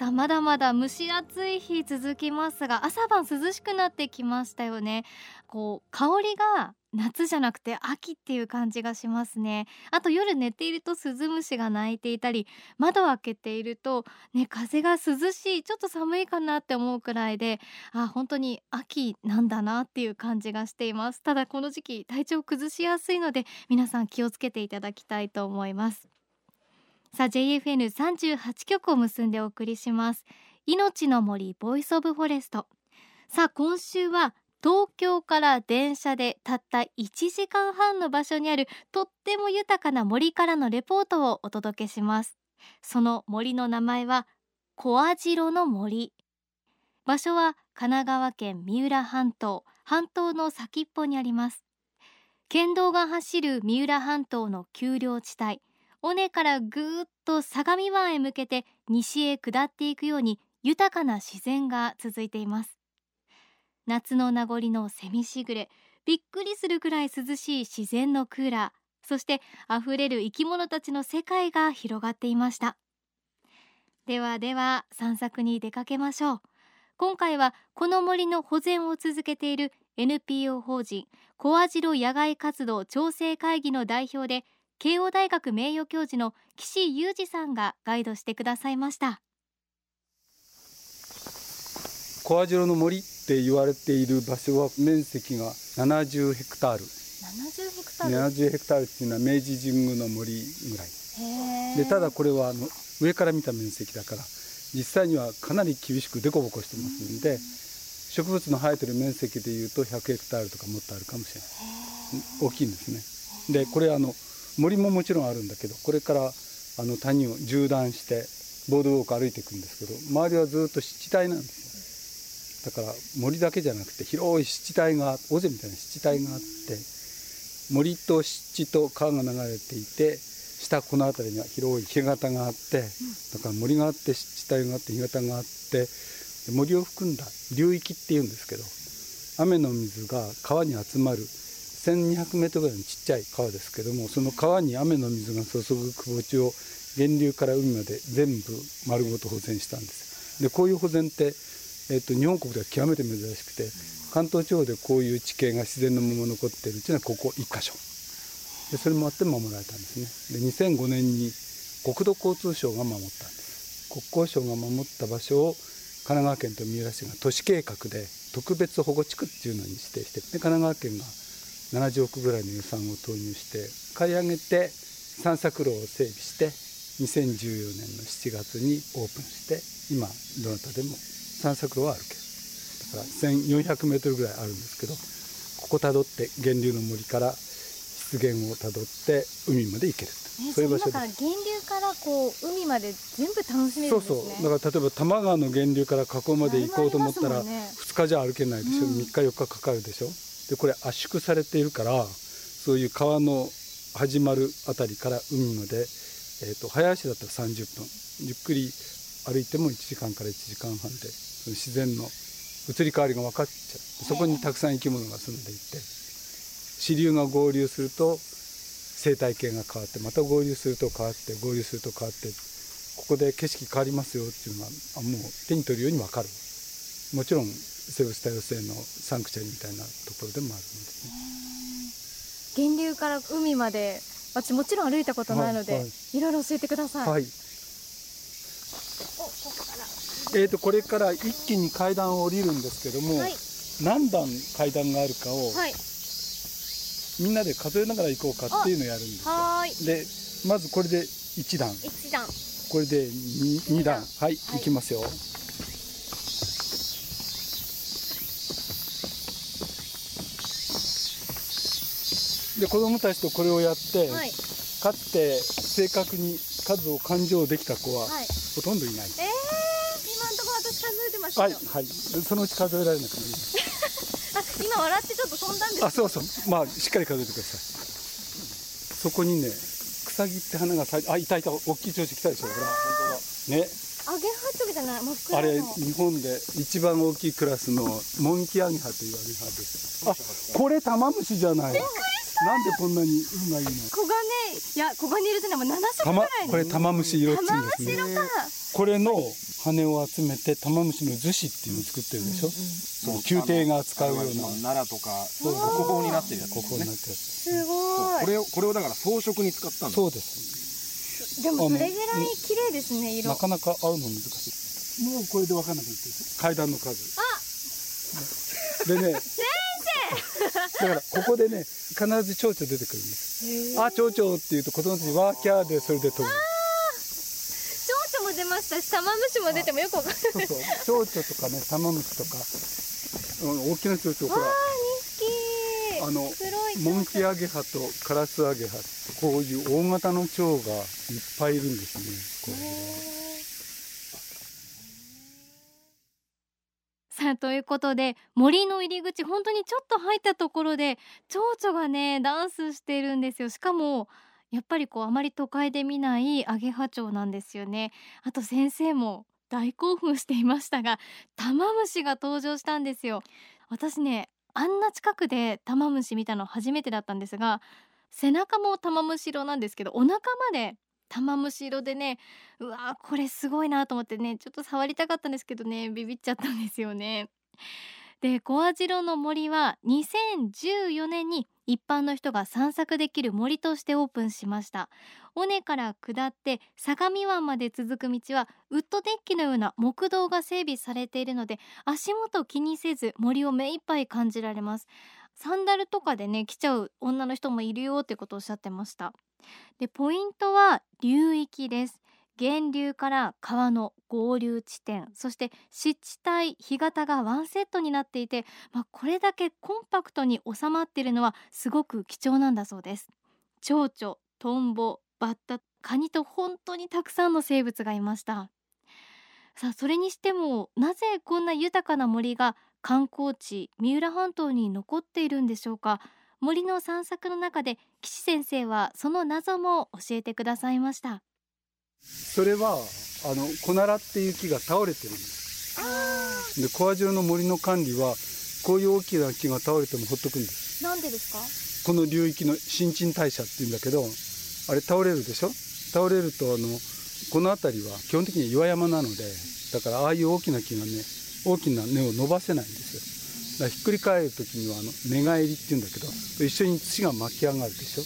さあまだまだ蒸し暑い日続きますが朝晩涼しくなってきましたよね。こう香りが夏じゃなくて秋っていう感じがしますね。あと夜寝ているとスズムシが鳴いていたり窓を開けているとね風が涼しいちょっと寒いかなって思うくらいであ本当に秋なんだなっていう感じがしています。ただこの時期体調崩しやすいので皆さん気をつけていただきたいと思います。さあ JFN38 曲を結んでお送りします。命の森 Voice of Forest。さあ今週は東京から電車でたった1時間半の場所にあるとっても豊かな森からのレポートをお届けします。その森の名前は小網代の森。場所は神奈川県三浦半島半島の先っぽにあります。県道が走る三浦半島の丘陵地帯。尾根からぐーっと相模湾へ向けて西へ下っていくように豊かな自然が続いています。夏の名残のセミしぐれびっくりするくらい涼しい自然のクーラーそしてあふれる生き物たちの世界が広がっていました。ではでは散策に出かけましょう。今回はこの森の保全を続けている NPO 法人小網代野外活動調整会議の代表で慶応大学名誉教授の岸裕二さんがガイドしてくださいました。小網代の森って言われている場所は面積が70ヘクタール。70ヘクタール？70ヘクタールっていうのは明治神宮の森ぐらい。でただこれはあの上から見た面積だから実際にはかなり厳しく凸凹してますんで植物の生えてる面積でいうと100ヘクタールとかもっとあるかもしれない。大きいんですね。でこれあの森ももちろんあるんだけどこれからあの谷を縦断してボードウォーク歩いていくんですけど周りはずっと湿地帯なんですよ。だから森だけじゃなくて広い湿地帯が尾瀬みたいな湿地帯があって森と湿地と川が流れていて下この辺りには広い干潟があってだから森があって湿地帯があって干潟があって森を含んだ流域っていうんですけど雨の水が川に集まる1200メートルぐらいのちっちゃい川ですけどもその川に雨の水が注ぐ窪地を源流から海まで全部丸ごと保全したんです。でこういう保全って、えっと日本国では極めて珍しくて関東地方でこういう地形が自然のまま残っているっていうのはここ1箇所。でそれもあって守られたんですね。で2005年に国土交通省が守ったんです。国交省が守った場所を神奈川県と三浦市が都市計画で特別保護地区っていうのに指定して神奈川県が70億ぐらいの予算を投入して買い上げて散策路を整備して2014年の7月にオープンして今どなたでも散策路は歩ける。だから1400メートルぐらいあるんですけどここたどって源流の森から湿原をたどって海まで行ける。ねそういう場所今からです源流からこう海まで全部楽しめるんそうですね。そうだから例えば多摩川の源流から河口まで行こうと思ったらね。2日じゃ歩けないでしょ、うん。3日4日かかるでしょでこれ圧縮されているからそういう川の始まるあたりから海まで、えー、と早足だったら30分。ゆっくり歩いても1時間から1時間半でその自然の移り変わりが分かっちゃう。そこにたくさん生き物が住んでいて支流が合流すると生態系が変わってまた合流すると変わって合流すると変わってここで景色変わりますよっていうのはもう手に取るように分かる。もちろん生物多様性のサンクチャリみたいなところでもあるんですね。源流から海まで私もちろん歩いたことないので、はいい。ろいろ教えてください、はい。えー、とこれから一気に階段を降りるんですけども、はい。何段階段があるかをはい。みんなで数えながら行こうかっていうのをやるんですでまずこれで1段。一段。これで 2, 段。はい、はい。いきますよで子供たちとこれをやって、はい。かつて正確に数を勘定できた子ははい。ほとんどいない、えー、今のところ私数えてましたよ、はいはい。そのうち数えられなくなりますあ今笑ってちょっと飛んだんですあそうそう。まあしっかり数えてください。そこにね草木って花が咲いあいたいた。大きい調子来たでしょ。ほら本当だ。ね。アゲハチョくじゃないあれ日本で一番大きいクラスのモンキアゲハというアゲハです。あこれタマムシじゃないなんでこんなに運がいいの？黄金いや黄金色じゃない。もう7色ぐらいこれタマムシ色っちうんですね。これの羽を集めてタマムシの樹脂っていうのを作ってるでしょ、うんうん、そう宮廷が使うような。奈良とか国宝になってるやつ、ね、国宝になってるすごい。これをこれをだから装飾に使ったんそうです。でもそれぐらい綺麗ですね色。なかなか合うの難しい。もうこれで分かんなくなってる階段の数あでね だからここでね必ず蝶々出てくるんです。あ蝶々っていうと子供たちワーキャーでそれで飛ぶ。蝶々も出ましたし玉虫も出てもよくわかんない。そうそう。蝶々とかね玉虫とか。大きな蝶々ほら。あのモンキアゲハとカラスアゲハこういう大型の蝶がいっぱいいるんですね。さあということで森の入り口本当にちょっと入ったところで蝶々がねダンスしてるんですよ。しかもやっぱりこうあまり都会で見ないアゲハチョウなんですよね。あと先生も大興奮していましたがタマムシが登場したんですよ。私ねあんな近くでタマムシ見たの初めてだったんですが背中もタマムシ色なんですけどお腹までタマムシ色でねうわーこれすごいなと思ってねちょっと触りたかったんですけどねビビっちゃったんですよね。で小網代の森は2014年に一般の人が散策できる森としてオープンしました尾根から下って相模湾まで続く道はウッドデッキのような木道が整備されているので足元気にせず森を目いっぱい感じられますサンダルとかでね来ちゃう女の人もいるよってことをおっしゃってました。でポイントは流域です。源流から川の合流地点。そして湿地帯干潟がワンセットになっていて、まあ、これだけコンパクトに収まっているのはすごく貴重なんだそうです。蝶々トンボバッタカニと本当にたくさんの生物がいました。さあそれにしてもなぜこんな豊かな森が観光地三浦半島に残っているんでしょうか？森の散策の中で岸先生はその謎も教えてくださいました。それはあのコナラっていう木が倒れてるんです。で小網代の森の管理はこういう大きな木が倒れてもほっとくんです。なんでですか？この流域の新陳代謝っていうんだけどあれ倒れるでしょ？倒れるとあのこの辺りは基本的に岩山なのでだからああいう大きな木がね大きな根を伸ばせないんですよ。だからひっくり返る時にはあの寝返りっていうんだけど一緒に土が巻き上がるでしょ。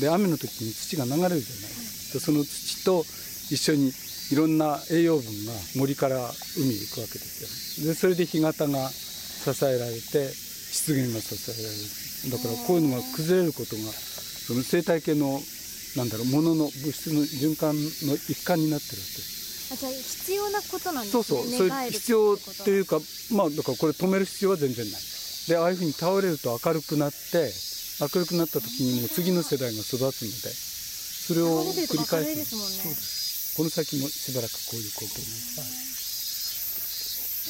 で雨の時に土が流れるじゃない。でその土と一緒にいろんな栄養分が森から海に行くわけですよ。でそれで干潟が支えられて湿原が支えられる。だからこういうのが崩れることがその生態系のなんだろうものの物質の循環の一環になってるわけです。あじゃあ必要なことなんですね。そうそう。それ必要っていうかまあだからこれ止める必要は全然ない。でああいうふうに倒れると明るくなって明るくなった時にも次の世代が育つのでそれを繰り返すそうです。この先もしばらくこういう光景が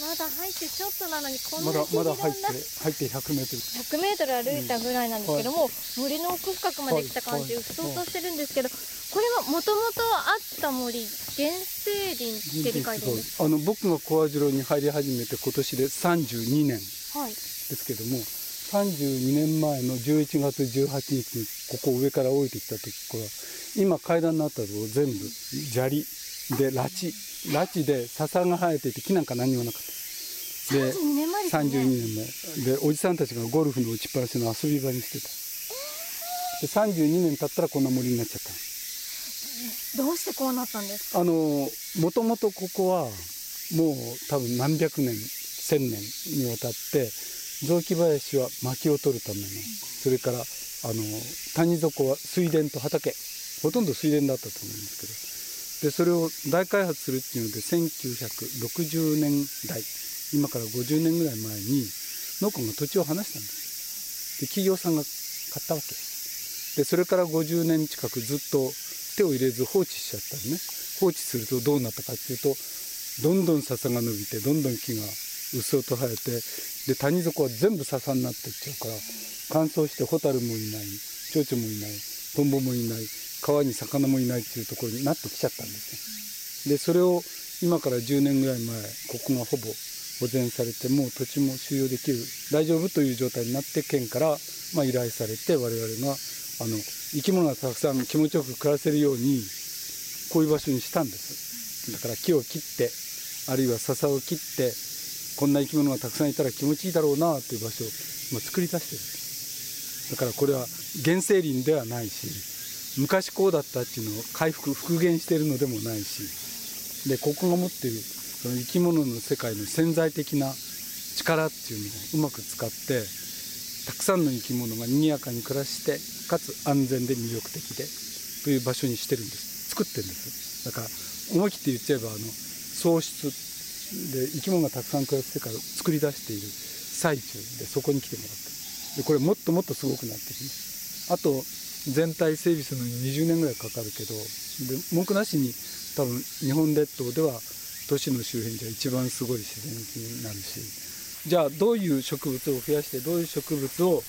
まだ入ってちょっとなのにこんなまだまだ入って入って100メートル。100メートル歩いたぐらいなんですけども、森の奥深くまで来た感じでうっそうとしてるんですけど、これはもともとあった森原生林って理解であの僕が小網代に入り始めて今年で32年ですけども、はい、32年前の11月18日にここ上から降りてきた時から今階段になったところ全部砂利で拉致拉致で笹が生えていて木なんか何にもなかった。で32年前ですね。32年前。でおじさんたちがゴルフの打ちっぱなしの遊び場にしてた、えー、で32年経ったらこんな森になっちゃった。どうしてこうなったんですか？あのもともとここはもう多分何百年千年にわたって雑木林は薪を取るためのそれからあの谷底は水田と畑ほとんど水田だったと思うんですけどでそれを大開発するっていうので1960年代今から50年ぐらい前に農家が土地を離したんです。で企業さんが買ったわけ。ですでそれから50年近くずっと手を入れず放置しちゃったりね。放置するとどうなったかっていうとどんどん笹が伸びてどんどん木がうっそうと生えてで谷底は全部笹になっていっちゃうから乾燥してホタルもいない蝶々もいないトンボもいない川に魚もいないっていうところになってきちゃったんですね。でそれを今から10年ぐらい前ここがほぼ保全されてもう土地も収容できる大丈夫という状態になって県から、まあ、依頼されて我々があの生き物がたくさん気持ちよく暮らせるようにこういう場所にしたんです。だから木を切ってあるいは笹を切ってこんな生き物がたくさんいたら気持ちいいだろうなという場所を今作り出してる。だからこれは原生林ではないし昔こうだったっていうのを回復復元してるのでもないしでここが持ってるその生き物の世界の潜在的な力っていうのをうまく使ってたくさんの生き物が賑やかに暮らしてかつ安全で魅力的でという場所にしてるんです。作ってるんです。だから思い切って言っちゃえばあの喪失で生き物がたくさん暮らす世界を作り出している最中でそこに来てもらって。でこれもっともっとすごくなってきます。あと全体整備するのに20年ぐらいかかるけどで文句なしに多分日本列島では都市の周辺では一番すごい自然になるしじゃあどういう植物を増やしてどういう植物を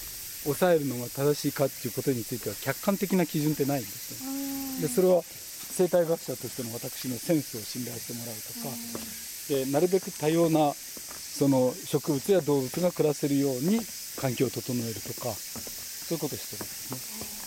抑えるのが正しいかっていうことについては客観的な基準ってないんですよ。でそれは生態学者としての私のセンスを信頼してもらうとかでなるべく多様なその植物や動物が暮らせるように環境を整えるとかそういうことをしてるんですね。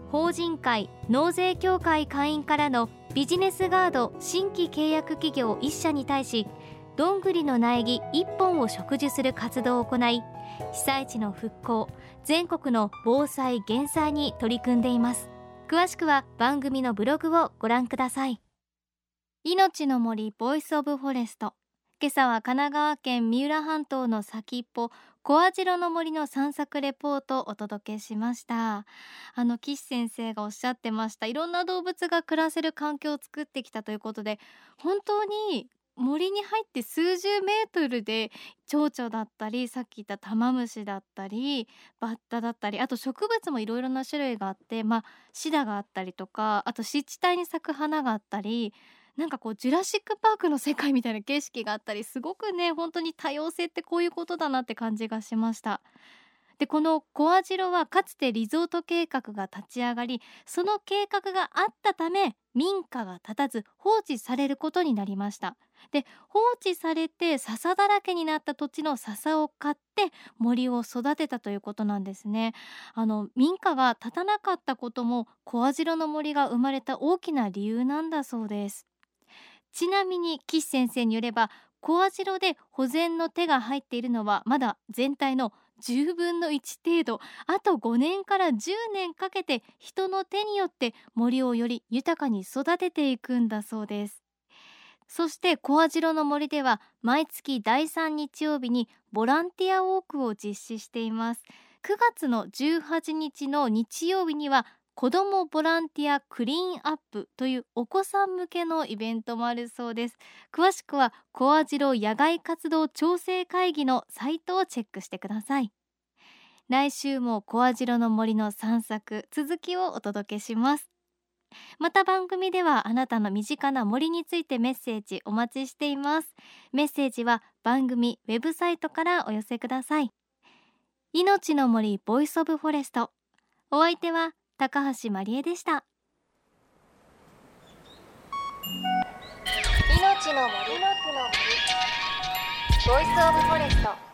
法人会納税協会会員からのビジネスガード新規契約企業1社に対しどんぐりの苗木1本を植樹する活動を行い被災地の復興全国の防災減災に取り組んでいます。詳しくは番組のブログをご覧ください。命の森 Voice of Forest。今朝は神奈川県三浦半島の先っぽ小網代の森の散策レポートをお届けしました。あの岸先生がおっしゃってました。いろんな動物が暮らせる環境を作ってきたということで本当に森に入って数十メートルで蝶々だったりさっき言ったタマムシだったりバッタだったりあと植物もいろいろな種類があってまあシダがあったりとかあと湿地帯に咲く花があったりなんかこうジュラシック・パークの世界みたいな景色があったりすごくね本当に多様性ってこういうことだなって感じがしました。でこの小網代はかつてリゾート計画が立ち上がりその計画があったため民家が建たず放置されることになりました。で放置されて笹だらけになった土地の笹を買って森を育てたということなんですね。あの民家が建たなかったことも小網代の森が生まれた大きな理由なんだそうです。ちなみに岸先生によれば小網代で保全の手が入っているのはまだ全体の10分の1程度。あと5年から10年かけて人の手によって森をより豊かに育てていくんだそうです。そして小網代の森では毎月第3日曜日にボランティアウォークを実施しています。9月の18日の日曜日には子どもボランティアクリーンアップというお子さん向けのイベントもあるそうです。詳しくは小網代野外活動調整会議のサイトをチェックしてください。来週も小網代の森の散策続きをお届けします。また番組ではあなたの身近な森についてメッセージお待ちしています。メッセージは番組ウェブサイトからお寄せください。命の森 Voice of Forest。お相手は高橋真理恵でした。命の森。の木の森。ボイスオブフォレスト。